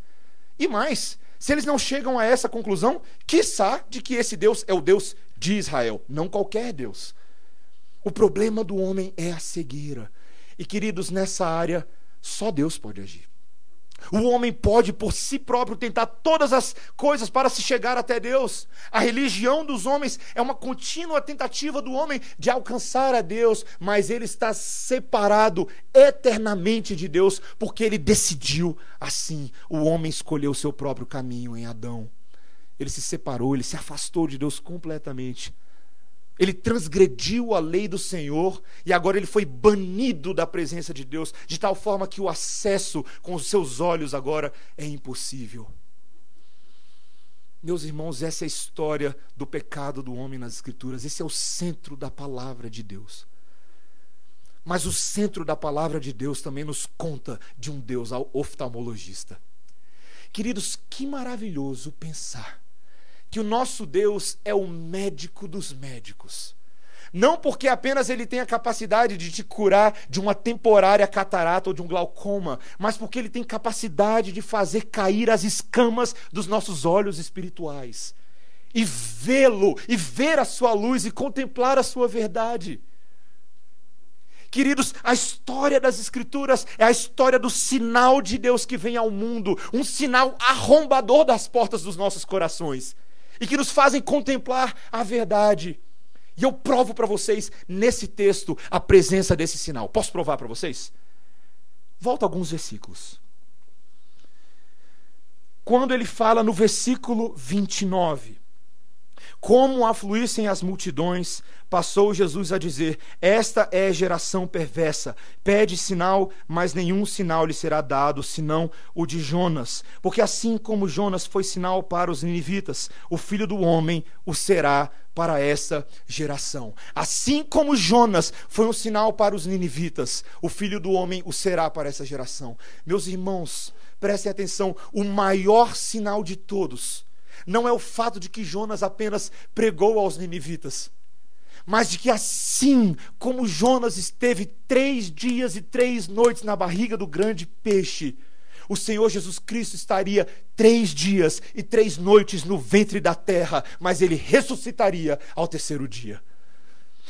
E mais, se eles não chegam a essa conclusão, quiçá de que esse Deus é o Deus de Israel, não qualquer Deus. O problema do homem é a cegueira. E queridos, nessa área, só Deus pode agir. O homem pode por si próprio tentar todas as coisas para se chegar até Deus. A religião dos homens é uma contínua tentativa do homem de alcançar a Deus, mas ele está separado eternamente de Deus, porque ele decidiu assim. O homem escolheu o seu próprio caminho em Adão. Ele se separou, ele se afastou de Deus completamente. Ele transgrediu a lei do Senhor e agora ele foi banido da presença de Deus, de tal forma que o acesso com os seus olhos agora é impossível. Meus irmãos, essa é a história do pecado do homem nas Escrituras. Esse é o centro da palavra de Deus. Mas o centro da palavra de Deus também nos conta de um Deus oftalmologista. Queridos, que maravilhoso pensar que o nosso Deus é o médico dos médicos. Não porque apenas ele tem a capacidade de te curar de uma temporária catarata ou de um glaucoma, mas porque ele tem capacidade de fazer cair as escamas dos nossos olhos espirituais e vê-lo, e ver a sua luz e contemplar a sua verdade. Queridos, a história das Escrituras é a história do sinal de Deus que vem ao mundo, um sinal arrombador das portas dos nossos corações e que nos fazem contemplar a verdade. E eu provo para vocês nesse texto a presença desse sinal. Posso provar para vocês? Volta alguns versículos. Quando ele fala no versículo 29, como afluíssem as multidões, passou Jesus a dizer: Esta é geração perversa. Pede sinal, mas nenhum sinal lhe será dado, senão o de Jonas. Porque assim como Jonas foi sinal para os ninivitas, o filho do homem o será para essa geração. Assim como Jonas foi um sinal para os ninivitas, o filho do homem o será para essa geração. Meus irmãos, prestem atenção: o maior sinal de todos não é o fato de que Jonas apenas pregou aos ninivitas, mas de que assim como Jonas esteve três dias e três noites na barriga do grande peixe, o Senhor Jesus Cristo estaria três dias e três noites no ventre da terra, mas ele ressuscitaria ao terceiro dia.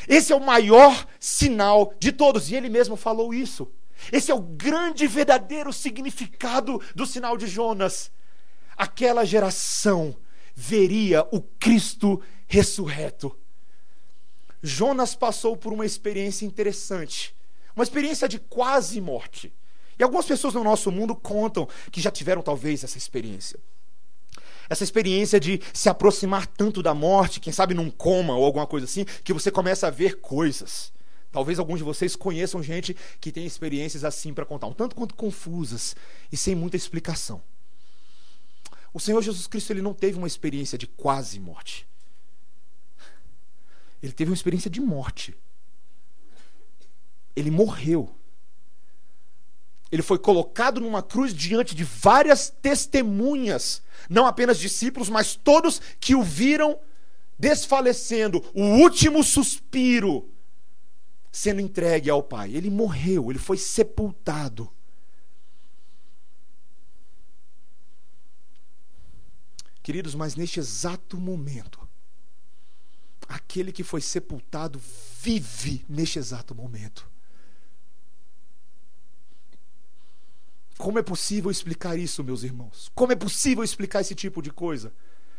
Esse é o maior sinal de todos, e ele mesmo falou isso. Esse é o grande verdadeiro significado do sinal de Jonas aquela geração veria o Cristo ressurreto. Jonas passou por uma experiência interessante, uma experiência de quase morte. E algumas pessoas no nosso mundo contam que já tiveram talvez essa experiência. Essa experiência de se aproximar tanto da morte, quem sabe num coma ou alguma coisa assim, que você começa a ver coisas. Talvez alguns de vocês conheçam gente que tem experiências assim para contar, um tanto quanto confusas e sem muita explicação. O Senhor Jesus Cristo ele não teve uma experiência de quase morte. Ele teve uma experiência de morte. Ele morreu. Ele foi colocado numa cruz diante de várias testemunhas, não apenas discípulos, mas todos que o viram desfalecendo, o último suspiro, sendo entregue ao Pai. Ele morreu, ele foi sepultado. Queridos, mas neste exato momento, aquele que foi sepultado vive neste exato momento. Como é possível explicar isso, meus irmãos? Como é possível explicar esse tipo de coisa?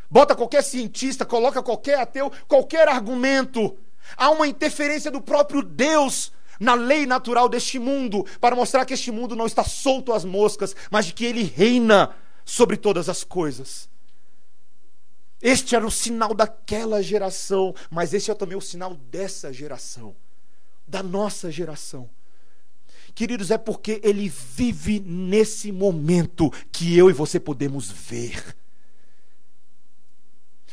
Bota qualquer cientista, coloca qualquer ateu, qualquer argumento. Há uma interferência do próprio Deus na lei natural deste mundo para mostrar que este mundo não está solto às moscas, mas de que ele reina sobre todas as coisas. Este era o sinal daquela geração, mas este é também o sinal dessa geração, da nossa geração. Queridos, é porque ele vive nesse momento que eu e você podemos ver.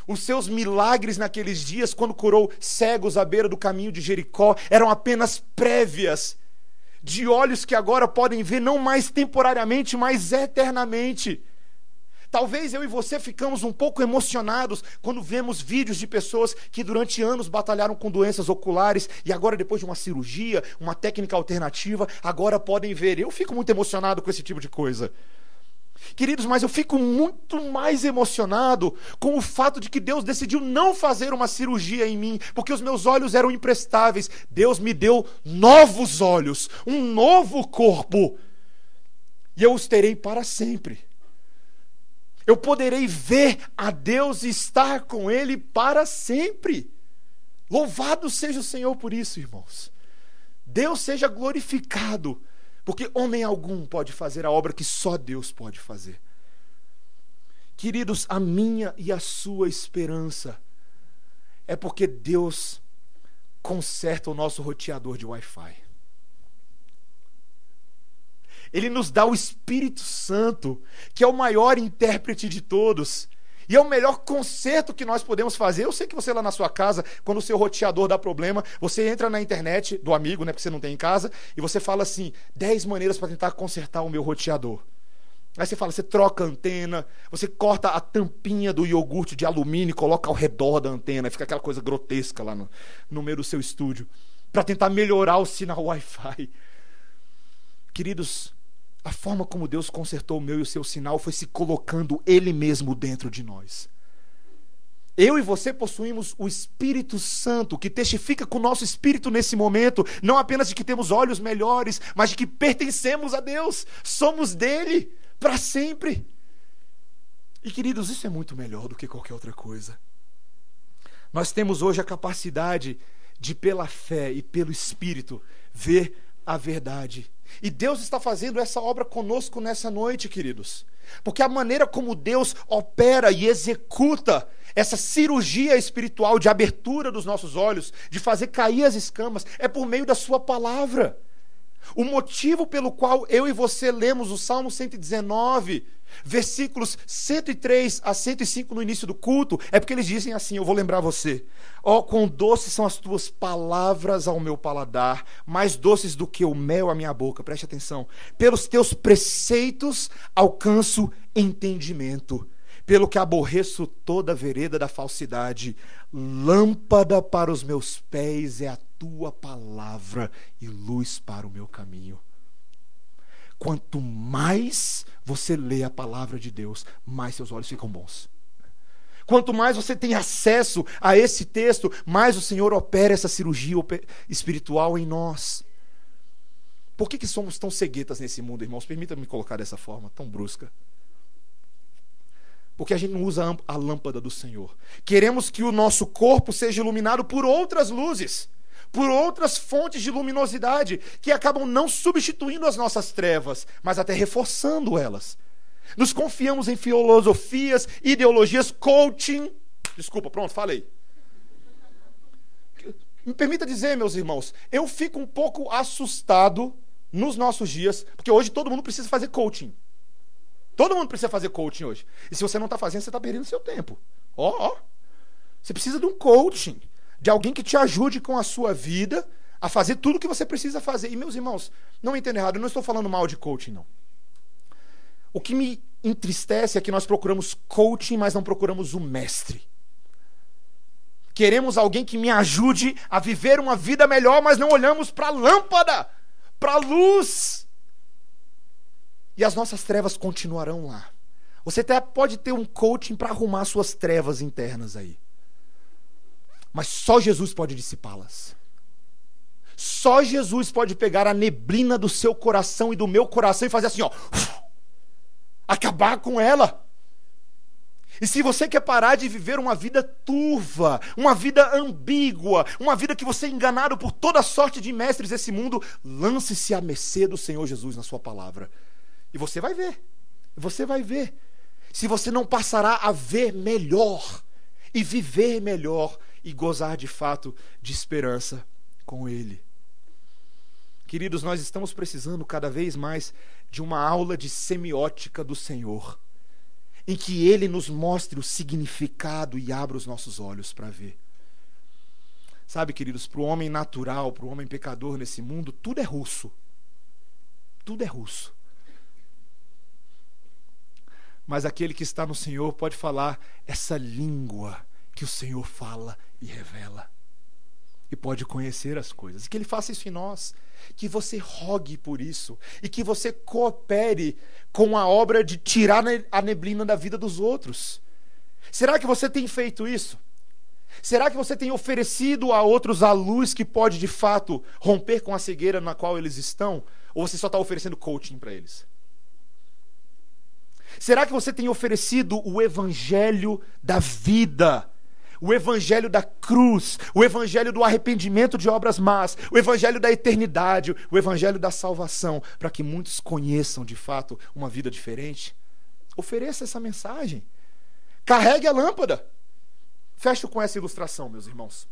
Os seus milagres naqueles dias, quando curou cegos à beira do caminho de Jericó, eram apenas prévias de olhos que agora podem ver não mais temporariamente, mas eternamente. Talvez eu e você ficamos um pouco emocionados quando vemos vídeos de pessoas que durante anos batalharam com doenças oculares e agora, depois de uma cirurgia, uma técnica alternativa, agora podem ver. Eu fico muito emocionado com esse tipo de coisa. Queridos, mas eu fico muito mais emocionado com o fato de que Deus decidiu não fazer uma cirurgia em mim, porque os meus olhos eram imprestáveis. Deus me deu novos olhos, um novo corpo, e eu os terei para sempre eu poderei ver a Deus e estar com Ele para sempre. Louvado seja o Senhor por isso, irmãos. Deus seja glorificado, porque homem algum pode fazer a obra que só Deus pode fazer. Queridos, a minha e a sua esperança é porque Deus conserta o nosso roteador de Wi-Fi. Ele nos dá o Espírito Santo, que é o maior intérprete de todos. E é o melhor conserto que nós podemos fazer. Eu sei que você lá na sua casa, quando o seu roteador dá problema, você entra na internet do amigo, né, porque você não tem em casa, e você fala assim: 10 maneiras para tentar consertar o meu roteador. Aí você fala, você troca a antena, você corta a tampinha do iogurte de alumínio e coloca ao redor da antena, fica aquela coisa grotesca lá no, no meio do seu estúdio, para tentar melhorar o sinal Wi-Fi. Queridos, a forma como Deus consertou o meu e o seu sinal foi se colocando Ele mesmo dentro de nós. Eu e você possuímos o Espírito Santo, que testifica com o nosso espírito nesse momento, não apenas de que temos olhos melhores, mas de que pertencemos a Deus, somos dele para sempre. E queridos, isso é muito melhor do que qualquer outra coisa. Nós temos hoje a capacidade de, pela fé e pelo Espírito, ver a verdade e Deus está fazendo essa obra conosco nessa noite, queridos. Porque a maneira como Deus opera e executa essa cirurgia espiritual de abertura dos nossos olhos, de fazer cair as escamas, é por meio da Sua palavra. O motivo pelo qual eu e você lemos o Salmo 119 Versículos 103 a 105 no início do culto, é porque eles dizem assim: Eu vou lembrar você. Ó, oh, quão doces são as tuas palavras ao meu paladar, mais doces do que o mel à minha boca. Preste atenção. Pelos teus preceitos alcanço entendimento. Pelo que aborreço toda a vereda da falsidade. Lâmpada para os meus pés é a tua palavra e luz para o meu caminho. Quanto mais você lê a palavra de Deus, mais seus olhos ficam bons. Quanto mais você tem acesso a esse texto, mais o Senhor opera essa cirurgia espiritual em nós. Por que, que somos tão ceguetas nesse mundo, irmãos? Permita-me colocar dessa forma, tão brusca. Porque a gente não usa a lâmpada do Senhor. Queremos que o nosso corpo seja iluminado por outras luzes por outras fontes de luminosidade que acabam não substituindo as nossas trevas, mas até reforçando elas. Nos confiamos em filosofias, ideologias, coaching. Desculpa, pronto, falei. Me permita dizer, meus irmãos, eu fico um pouco assustado nos nossos dias, porque hoje todo mundo precisa fazer coaching. Todo mundo precisa fazer coaching hoje. E se você não está fazendo, você está perdendo seu tempo. Ó, oh, ó. Oh. Você precisa de um coaching de alguém que te ajude com a sua vida a fazer tudo o que você precisa fazer. E, meus irmãos, não me entenda errado, eu não estou falando mal de coaching, não. O que me entristece é que nós procuramos coaching, mas não procuramos o mestre. Queremos alguém que me ajude a viver uma vida melhor, mas não olhamos para a lâmpada, para a luz. E as nossas trevas continuarão lá. Você até pode ter um coaching para arrumar suas trevas internas aí. Mas só Jesus pode dissipá-las. Só Jesus pode pegar a neblina do seu coração e do meu coração e fazer assim, ó, acabar com ela. E se você quer parar de viver uma vida turva, uma vida ambígua, uma vida que você é enganado por toda sorte de mestres desse mundo, lance-se à mercê do Senhor Jesus na sua palavra. E você vai ver. Você vai ver. Se você não passará a ver melhor e viver melhor e gozar de fato de esperança com Ele. Queridos, nós estamos precisando cada vez mais de uma aula de semiótica do Senhor, em que Ele nos mostre o significado e abra os nossos olhos para ver. Sabe, queridos, para o homem natural, para o homem pecador nesse mundo, tudo é russo. Tudo é russo. Mas aquele que está no Senhor pode falar essa língua que o Senhor fala e revela. E pode conhecer as coisas. E que Ele faça isso em nós que você rogue por isso e que você coopere com a obra de tirar a neblina da vida dos outros. Será que você tem feito isso? Será que você tem oferecido a outros a luz que pode de fato romper com a cegueira na qual eles estão? Ou você só está oferecendo coaching para eles? Será que você tem oferecido o evangelho da vida? o evangelho da cruz, o evangelho do arrependimento de obras más, o evangelho da eternidade, o evangelho da salvação, para que muitos conheçam de fato uma vida diferente. Ofereça essa mensagem. Carregue a lâmpada. Fecho com essa ilustração, meus irmãos.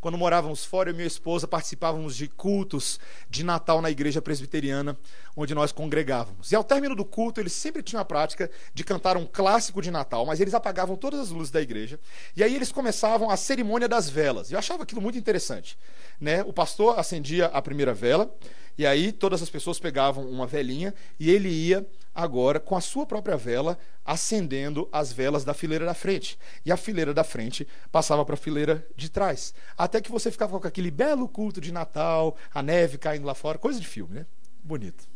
Quando morávamos fora, eu e minha esposa participávamos de cultos de Natal na igreja presbiteriana, onde nós congregávamos. E ao término do culto, eles sempre tinham a prática de cantar um clássico de Natal, mas eles apagavam todas as luzes da igreja. E aí eles começavam a cerimônia das velas. Eu achava aquilo muito interessante. Né? O pastor acendia a primeira vela, e aí todas as pessoas pegavam uma velinha e ele ia agora com a sua própria vela acendendo as velas da fileira da frente. E a fileira da frente passava para a fileira de trás. Até que você ficava com aquele belo culto de Natal, a neve caindo lá fora, coisa de filme, né? Bonito.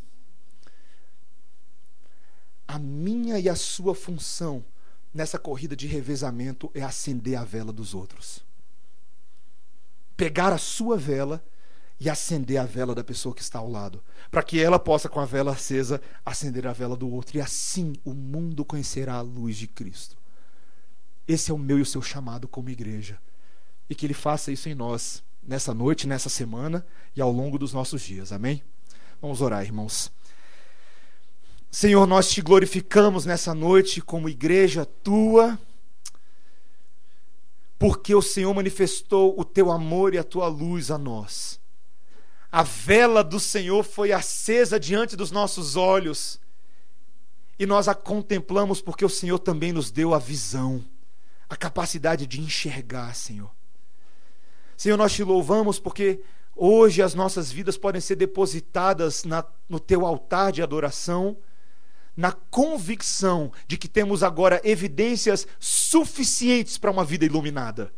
A minha e a sua função nessa corrida de revezamento é acender a vela dos outros. Pegar a sua vela e acender a vela da pessoa que está ao lado, para que ela possa, com a vela acesa, acender a vela do outro, e assim o mundo conhecerá a luz de Cristo. Esse é o meu e o seu chamado como igreja, e que Ele faça isso em nós, nessa noite, nessa semana e ao longo dos nossos dias, amém? Vamos orar, irmãos. Senhor, nós te glorificamos nessa noite como igreja tua, porque o Senhor manifestou o teu amor e a tua luz a nós a vela do Senhor foi acesa diante dos nossos olhos e nós a contemplamos porque o Senhor também nos deu a visão, a capacidade de enxergar, Senhor. Senhor, nós te louvamos porque hoje as nossas vidas podem ser depositadas na, no teu altar de adoração, na convicção de que temos agora evidências suficientes para uma vida iluminada.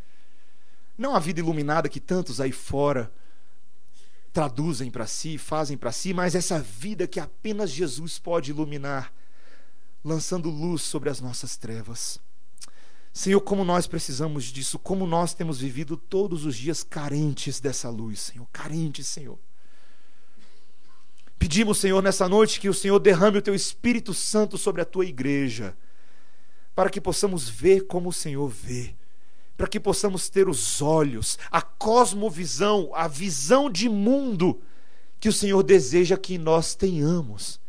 Não a vida iluminada que tantos aí fora traduzem para si, fazem para si, mas essa vida que apenas Jesus pode iluminar, lançando luz sobre as nossas trevas. Senhor, como nós precisamos disso, como nós temos vivido todos os dias carentes dessa luz, Senhor, carentes, Senhor. Pedimos, Senhor, nessa noite que o Senhor derrame o teu Espírito Santo sobre a tua igreja, para que possamos ver como o Senhor vê para que possamos ter os olhos, a cosmovisão, a visão de mundo que o Senhor deseja que nós tenhamos.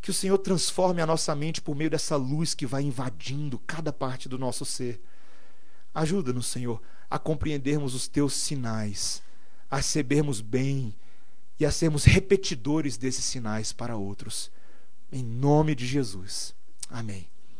Que o Senhor transforme a nossa mente por meio dessa luz que vai invadindo cada parte do nosso ser. Ajuda-nos, Senhor, a compreendermos os teus sinais, a recebermos bem e a sermos repetidores desses sinais para outros. Em nome de Jesus. Amém.